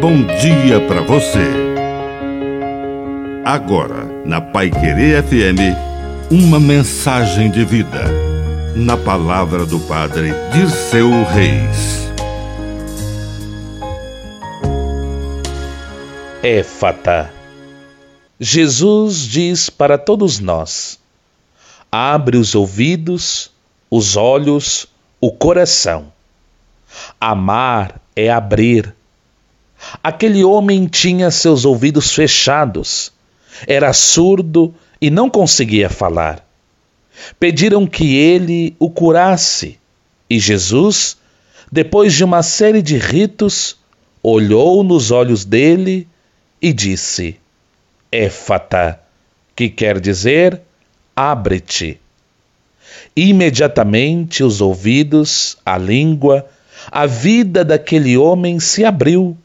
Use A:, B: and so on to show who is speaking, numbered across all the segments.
A: bom dia para você. Agora, na Pai Querer FM, uma mensagem de vida. Na palavra do Padre Dirceu Reis.
B: Éfata. Jesus diz para todos nós: abre os ouvidos, os olhos, o coração. Amar é abrir. Aquele homem tinha seus ouvidos fechados, era surdo e não conseguia falar. Pediram que ele o curasse, e Jesus, depois de uma série de ritos, olhou nos olhos dele e disse: Éfata, que quer dizer abre-te. Imediatamente os ouvidos, a língua, a vida daquele homem se abriu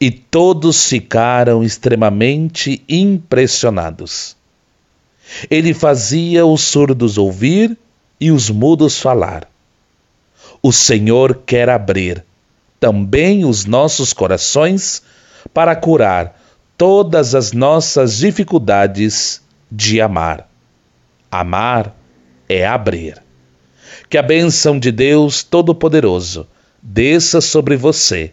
B: e todos ficaram extremamente impressionados. Ele fazia os surdos ouvir e os mudos falar. O Senhor quer abrir também os nossos corações para curar todas as nossas dificuldades de amar. Amar é abrir. Que a bênção de Deus Todo-Poderoso desça sobre você,